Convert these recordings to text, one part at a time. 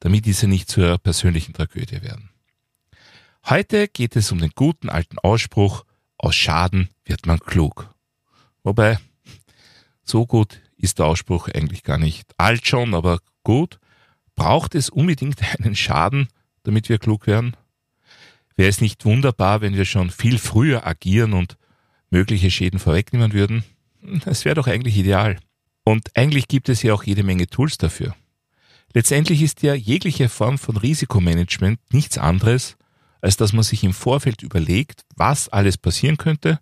damit diese nicht zu ihrer persönlichen Tragödie werden. Heute geht es um den guten alten Ausspruch, aus Schaden wird man klug. Wobei, so gut ist der Ausspruch eigentlich gar nicht. Alt schon, aber gut. Braucht es unbedingt einen Schaden, damit wir klug werden? Wäre es nicht wunderbar, wenn wir schon viel früher agieren und mögliche Schäden vorwegnehmen würden? Das wäre doch eigentlich ideal. Und eigentlich gibt es ja auch jede Menge Tools dafür. Letztendlich ist ja jegliche Form von Risikomanagement nichts anderes, als dass man sich im Vorfeld überlegt, was alles passieren könnte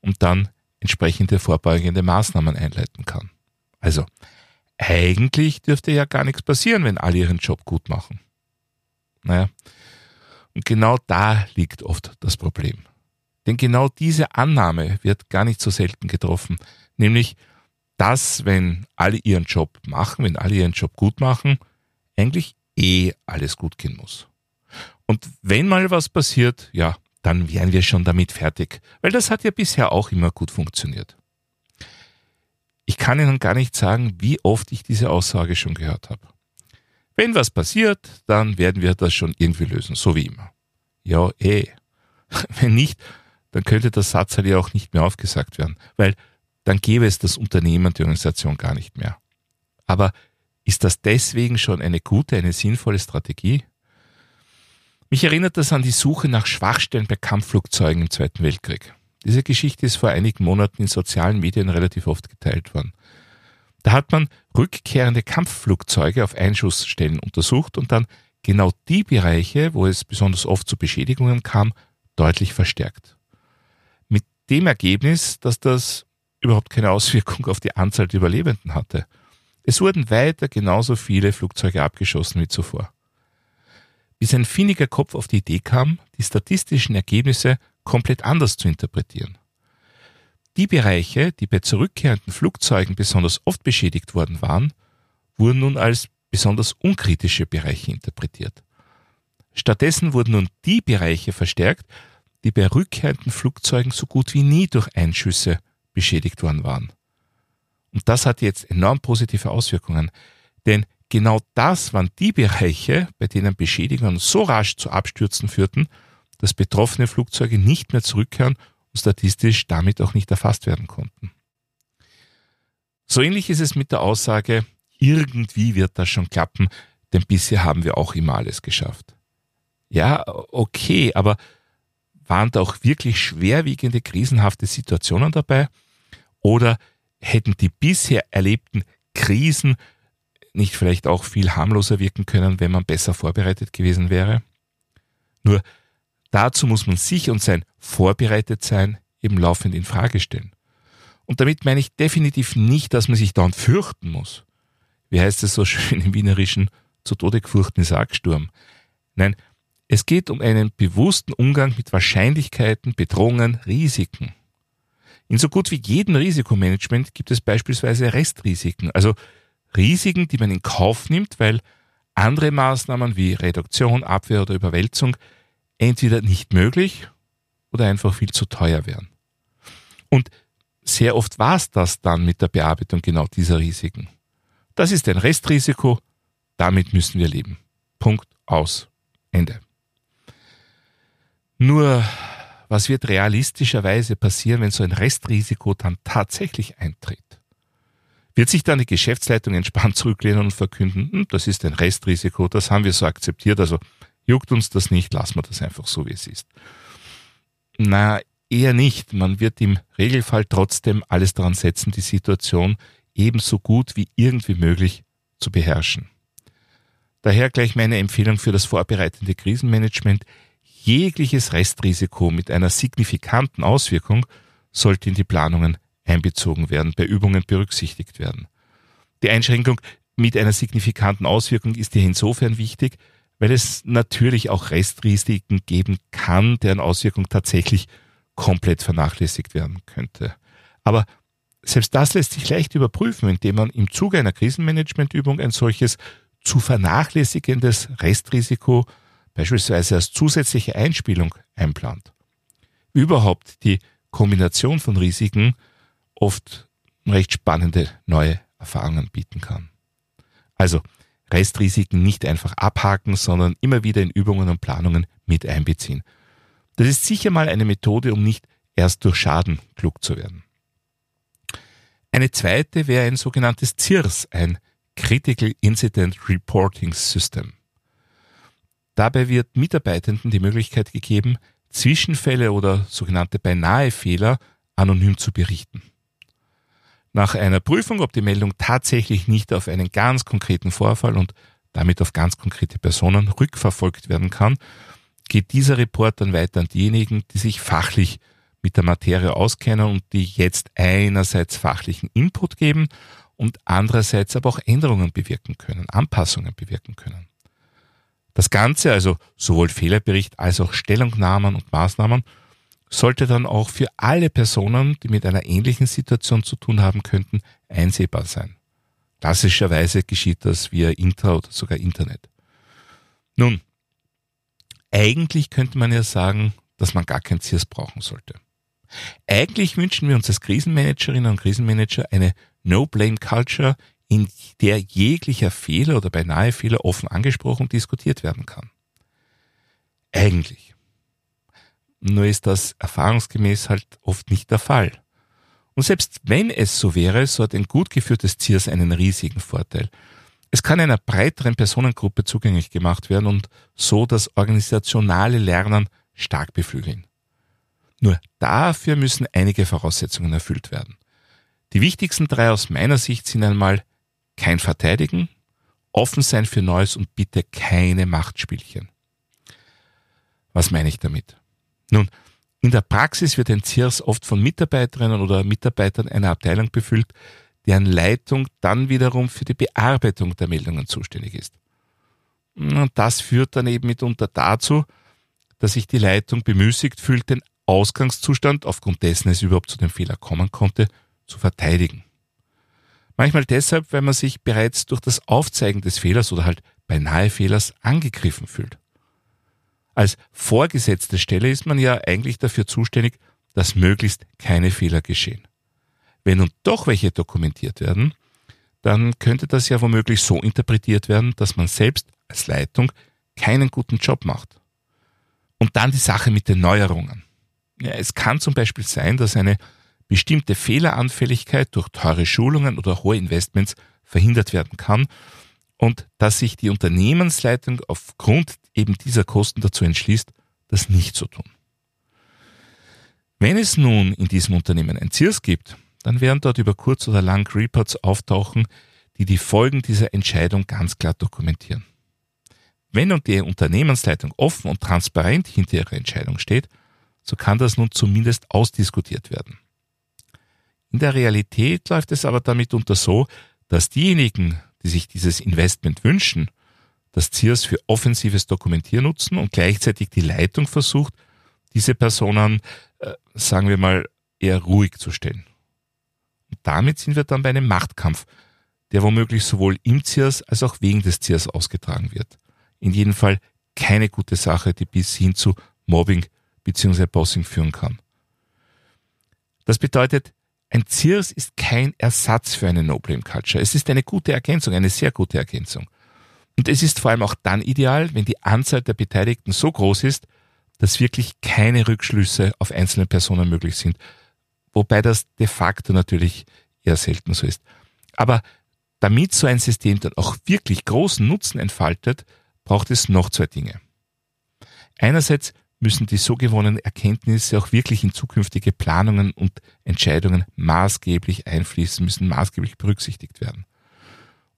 und dann entsprechende vorbeugende Maßnahmen einleiten kann. Also, eigentlich dürfte ja gar nichts passieren, wenn alle ihren Job gut machen. Naja, und genau da liegt oft das Problem. Denn genau diese Annahme wird gar nicht so selten getroffen, nämlich dass, wenn alle ihren Job machen, wenn alle ihren Job gut machen, eigentlich eh alles gut gehen muss. Und wenn mal was passiert, ja, dann wären wir schon damit fertig, weil das hat ja bisher auch immer gut funktioniert. Ich kann Ihnen gar nicht sagen, wie oft ich diese Aussage schon gehört habe. Wenn was passiert, dann werden wir das schon irgendwie lösen, so wie immer. Ja, eh. Wenn nicht, dann könnte der Satz halt ja auch nicht mehr aufgesagt werden, weil dann gäbe es das Unternehmen, die Organisation gar nicht mehr. Aber ist das deswegen schon eine gute, eine sinnvolle Strategie? Mich erinnert das an die Suche nach Schwachstellen bei Kampfflugzeugen im Zweiten Weltkrieg. Diese Geschichte ist vor einigen Monaten in sozialen Medien relativ oft geteilt worden. Da hat man rückkehrende Kampfflugzeuge auf Einschussstellen untersucht und dann genau die Bereiche, wo es besonders oft zu Beschädigungen kam, deutlich verstärkt. Mit dem Ergebnis, dass das überhaupt keine Auswirkung auf die Anzahl der Überlebenden hatte. Es wurden weiter genauso viele Flugzeuge abgeschossen wie zuvor. Bis ein finniger Kopf auf die Idee kam, die statistischen Ergebnisse komplett anders zu interpretieren. Die Bereiche, die bei zurückkehrenden Flugzeugen besonders oft beschädigt worden waren, wurden nun als besonders unkritische Bereiche interpretiert. Stattdessen wurden nun die Bereiche verstärkt, die bei rückkehrenden Flugzeugen so gut wie nie durch Einschüsse beschädigt worden waren. Und das hat jetzt enorm positive Auswirkungen, denn genau das waren die Bereiche, bei denen Beschädigungen so rasch zu Abstürzen führten, dass betroffene Flugzeuge nicht mehr zurückkehren und statistisch damit auch nicht erfasst werden konnten. So ähnlich ist es mit der Aussage, irgendwie wird das schon klappen, denn bisher haben wir auch immer alles geschafft. Ja, okay, aber waren da auch wirklich schwerwiegende krisenhafte Situationen dabei? Oder hätten die bisher erlebten Krisen nicht vielleicht auch viel harmloser wirken können, wenn man besser vorbereitet gewesen wäre? Nur dazu muss man sich und sein Vorbereitetsein eben laufend in Frage stellen. Und damit meine ich definitiv nicht, dass man sich dauernd fürchten muss. Wie heißt es so schön im Wienerischen, zu Tode gefurchten Sargsturm. Nein, es geht um einen bewussten Umgang mit Wahrscheinlichkeiten, Bedrohungen, Risiken. In so gut wie jedem Risikomanagement gibt es beispielsweise Restrisiken, also Risiken, die man in Kauf nimmt, weil andere Maßnahmen wie Reduktion, Abwehr oder Überwälzung entweder nicht möglich oder einfach viel zu teuer wären. Und sehr oft war es das dann mit der Bearbeitung genau dieser Risiken. Das ist ein Restrisiko, damit müssen wir leben. Punkt aus. Ende. Nur was wird realistischerweise passieren, wenn so ein Restrisiko dann tatsächlich eintritt? Wird sich dann die Geschäftsleitung entspannt zurücklehnen und verkünden, hm, das ist ein Restrisiko, das haben wir so akzeptiert, also juckt uns das nicht, lassen wir das einfach so, wie es ist. Na, eher nicht. Man wird im Regelfall trotzdem alles daran setzen, die Situation ebenso gut wie irgendwie möglich zu beherrschen. Daher gleich meine Empfehlung für das vorbereitende Krisenmanagement jegliches Restrisiko mit einer signifikanten Auswirkung sollte in die Planungen einbezogen werden, bei Übungen berücksichtigt werden. Die Einschränkung mit einer signifikanten Auswirkung ist hier insofern wichtig, weil es natürlich auch Restrisiken geben kann, deren Auswirkung tatsächlich komplett vernachlässigt werden könnte. Aber selbst das lässt sich leicht überprüfen, indem man im Zuge einer Krisenmanagementübung ein solches zu vernachlässigendes Restrisiko beispielsweise als zusätzliche Einspielung einplant. Überhaupt die Kombination von Risiken oft recht spannende neue Erfahrungen bieten kann. Also Restrisiken nicht einfach abhaken, sondern immer wieder in Übungen und Planungen mit einbeziehen. Das ist sicher mal eine Methode, um nicht erst durch Schaden klug zu werden. Eine zweite wäre ein sogenanntes CIRS, ein Critical Incident Reporting System. Dabei wird Mitarbeitenden die Möglichkeit gegeben, Zwischenfälle oder sogenannte Beinahe-Fehler anonym zu berichten. Nach einer Prüfung, ob die Meldung tatsächlich nicht auf einen ganz konkreten Vorfall und damit auf ganz konkrete Personen rückverfolgt werden kann, geht dieser Report dann weiter an diejenigen, die sich fachlich mit der Materie auskennen und die jetzt einerseits fachlichen Input geben und andererseits aber auch Änderungen bewirken können, Anpassungen bewirken können. Das Ganze, also sowohl Fehlerbericht als auch Stellungnahmen und Maßnahmen, sollte dann auch für alle Personen, die mit einer ähnlichen Situation zu tun haben könnten, einsehbar sein. Klassischerweise geschieht das via Intra oder sogar Internet. Nun, eigentlich könnte man ja sagen, dass man gar kein CIRS brauchen sollte. Eigentlich wünschen wir uns als Krisenmanagerinnen und Krisenmanager eine No-Blame-Culture, in der jeglicher Fehler oder beinahe Fehler offen angesprochen und diskutiert werden kann. Eigentlich. Nur ist das erfahrungsgemäß halt oft nicht der Fall. Und selbst wenn es so wäre, so hat ein gut geführtes CIRS einen riesigen Vorteil. Es kann einer breiteren Personengruppe zugänglich gemacht werden und so das organisationale Lernen stark beflügeln. Nur dafür müssen einige Voraussetzungen erfüllt werden. Die wichtigsten drei aus meiner Sicht sind einmal kein Verteidigen, offen sein für Neues und bitte keine Machtspielchen. Was meine ich damit? Nun, in der Praxis wird ein CIRS oft von Mitarbeiterinnen oder Mitarbeitern einer Abteilung befüllt, deren Leitung dann wiederum für die Bearbeitung der Meldungen zuständig ist. Und das führt dann eben mitunter dazu, dass sich die Leitung bemüßigt fühlt, den Ausgangszustand, aufgrund dessen es überhaupt zu dem Fehler kommen konnte, zu verteidigen. Manchmal deshalb, weil man sich bereits durch das Aufzeigen des Fehlers oder halt beinahe Fehlers angegriffen fühlt. Als vorgesetzte Stelle ist man ja eigentlich dafür zuständig, dass möglichst keine Fehler geschehen. Wenn nun doch welche dokumentiert werden, dann könnte das ja womöglich so interpretiert werden, dass man selbst als Leitung keinen guten Job macht. Und dann die Sache mit den Neuerungen. Ja, es kann zum Beispiel sein, dass eine bestimmte Fehleranfälligkeit durch teure Schulungen oder hohe Investments verhindert werden kann und dass sich die Unternehmensleitung aufgrund eben dieser Kosten dazu entschließt, das nicht zu tun. Wenn es nun in diesem Unternehmen ein CIRS gibt, dann werden dort über kurz oder lang Reports auftauchen, die die Folgen dieser Entscheidung ganz klar dokumentieren. Wenn nun die Unternehmensleitung offen und transparent hinter ihrer Entscheidung steht, so kann das nun zumindest ausdiskutiert werden. In der Realität läuft es aber damit unter so, dass diejenigen, die sich dieses Investment wünschen, das CIRS für offensives Dokumentieren nutzen und gleichzeitig die Leitung versucht, diese Personen, äh, sagen wir mal, eher ruhig zu stellen. Und damit sind wir dann bei einem Machtkampf, der womöglich sowohl im CIRS als auch wegen des CIRS ausgetragen wird. In jedem Fall keine gute Sache, die bis hin zu Mobbing bzw. Bossing führen kann. Das bedeutet, ein CIRS ist kein Ersatz für eine No-Blame-Culture. Es ist eine gute Ergänzung, eine sehr gute Ergänzung. Und es ist vor allem auch dann ideal, wenn die Anzahl der Beteiligten so groß ist, dass wirklich keine Rückschlüsse auf einzelne Personen möglich sind. Wobei das de facto natürlich eher selten so ist. Aber damit so ein System dann auch wirklich großen Nutzen entfaltet, braucht es noch zwei Dinge. Einerseits müssen die so gewonnenen Erkenntnisse auch wirklich in zukünftige Planungen und Entscheidungen maßgeblich einfließen, müssen maßgeblich berücksichtigt werden.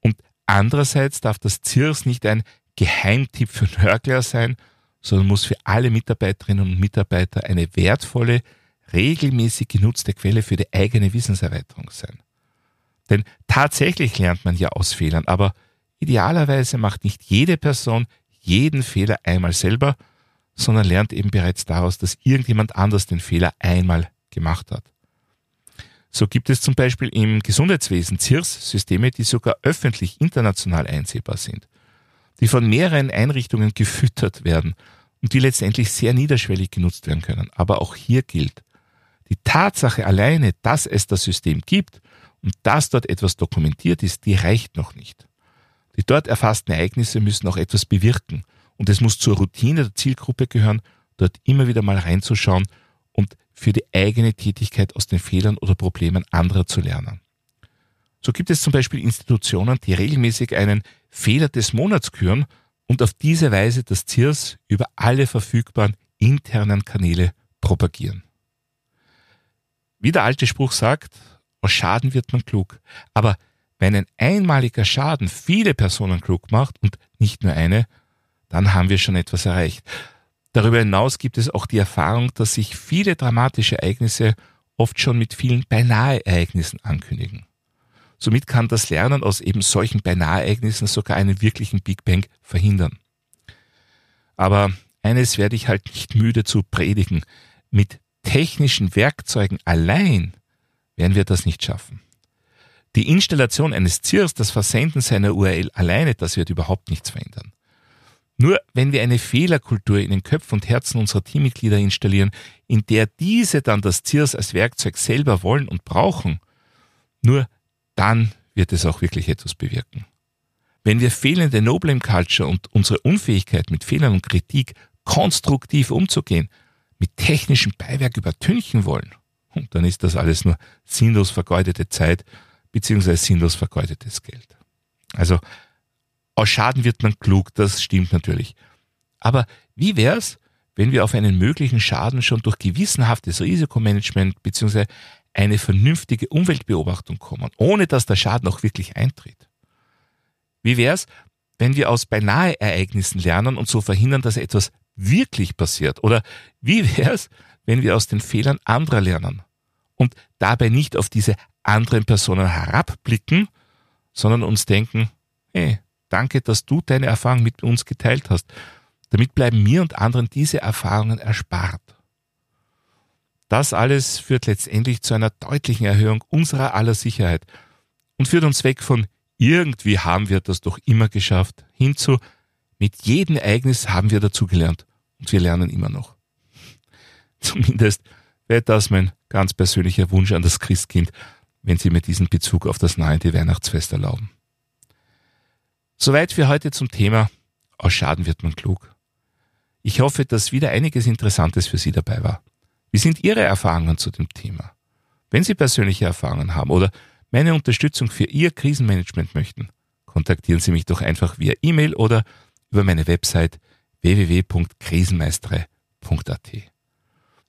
Und andererseits darf das CIRS nicht ein Geheimtipp für Nörgler sein, sondern muss für alle Mitarbeiterinnen und Mitarbeiter eine wertvolle, regelmäßig genutzte Quelle für die eigene Wissenserweiterung sein. Denn tatsächlich lernt man ja aus Fehlern, aber idealerweise macht nicht jede Person jeden Fehler einmal selber, sondern lernt eben bereits daraus, dass irgendjemand anders den Fehler einmal gemacht hat. So gibt es zum Beispiel im Gesundheitswesen CIRS-Systeme, die sogar öffentlich international einsehbar sind, die von mehreren Einrichtungen gefüttert werden und die letztendlich sehr niederschwellig genutzt werden können. Aber auch hier gilt, die Tatsache alleine, dass es das System gibt und dass dort etwas dokumentiert ist, die reicht noch nicht. Die dort erfassten Ereignisse müssen auch etwas bewirken und es muss zur Routine der Zielgruppe gehören, dort immer wieder mal reinzuschauen und für die eigene Tätigkeit aus den Fehlern oder Problemen anderer zu lernen. So gibt es zum Beispiel Institutionen, die regelmäßig einen Fehler des Monats küren und auf diese Weise das CIRS über alle verfügbaren internen Kanäle propagieren. Wie der alte Spruch sagt, aus Schaden wird man klug. Aber wenn ein einmaliger Schaden viele Personen klug macht und nicht nur eine, dann haben wir schon etwas erreicht. Darüber hinaus gibt es auch die Erfahrung, dass sich viele dramatische Ereignisse oft schon mit vielen Beinahe-Ereignissen ankündigen. Somit kann das Lernen aus eben solchen Beinahe-Ereignissen sogar einen wirklichen Big Bang verhindern. Aber eines werde ich halt nicht müde zu predigen. Mit technischen Werkzeugen allein werden wir das nicht schaffen. Die Installation eines ZIRS, das Versenden seiner URL alleine, das wird überhaupt nichts verändern. Nur wenn wir eine Fehlerkultur in den Köpfen und Herzen unserer Teammitglieder installieren, in der diese dann das ZIRS als Werkzeug selber wollen und brauchen, nur dann wird es auch wirklich etwas bewirken. Wenn wir fehlende No Blame Culture und unsere Unfähigkeit mit Fehlern und Kritik konstruktiv umzugehen, mit technischem Beiwerk übertünchen wollen, dann ist das alles nur sinnlos vergeudete Zeit bzw. sinnlos vergeudetes Geld. Also aus Schaden wird man klug, das stimmt natürlich. Aber wie wär's, wenn wir auf einen möglichen Schaden schon durch gewissenhaftes Risikomanagement bzw. eine vernünftige Umweltbeobachtung kommen, ohne dass der Schaden auch wirklich eintritt? Wie wär's, wenn wir aus beinahe Ereignissen lernen und so verhindern, dass etwas wirklich passiert? Oder wie wär's, wenn wir aus den Fehlern anderer lernen und dabei nicht auf diese anderen Personen herabblicken, sondern uns denken, hey, Danke, dass du deine Erfahrung mit uns geteilt hast. Damit bleiben mir und anderen diese Erfahrungen erspart. Das alles führt letztendlich zu einer deutlichen Erhöhung unserer aller Sicherheit und führt uns weg von irgendwie haben wir das doch immer geschafft hin zu mit jedem Ereignis haben wir dazugelernt und wir lernen immer noch. Zumindest wäre das mein ganz persönlicher Wunsch an das Christkind, wenn Sie mir diesen Bezug auf das nahende Weihnachtsfest erlauben. Soweit für heute zum Thema Aus Schaden wird man klug. Ich hoffe, dass wieder einiges Interessantes für Sie dabei war. Wie sind Ihre Erfahrungen zu dem Thema? Wenn Sie persönliche Erfahrungen haben oder meine Unterstützung für Ihr Krisenmanagement möchten, kontaktieren Sie mich doch einfach via E-Mail oder über meine Website www.krisenmeistere.at.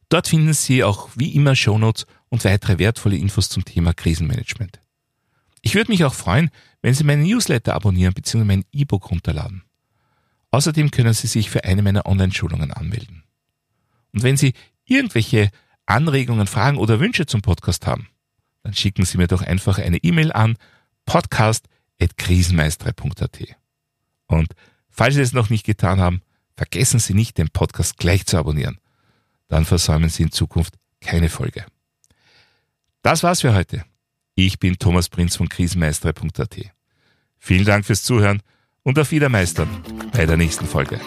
Dort finden Sie auch wie immer Shownotes und weitere wertvolle Infos zum Thema Krisenmanagement. Ich würde mich auch freuen, wenn Sie meinen Newsletter abonnieren bzw. mein E-Book runterladen. Außerdem können Sie sich für eine meiner Online-Schulungen anmelden. Und wenn Sie irgendwelche Anregungen, Fragen oder Wünsche zum Podcast haben, dann schicken Sie mir doch einfach eine E-Mail an podcast.krisenmeistere.at. Und falls Sie es noch nicht getan haben, vergessen Sie nicht, den Podcast gleich zu abonnieren. Dann versäumen Sie in Zukunft keine Folge. Das war's für heute. Ich bin Thomas Prinz von krisenmeistere.at. Vielen Dank fürs Zuhören und auf Wiedermeistern bei der nächsten Folge.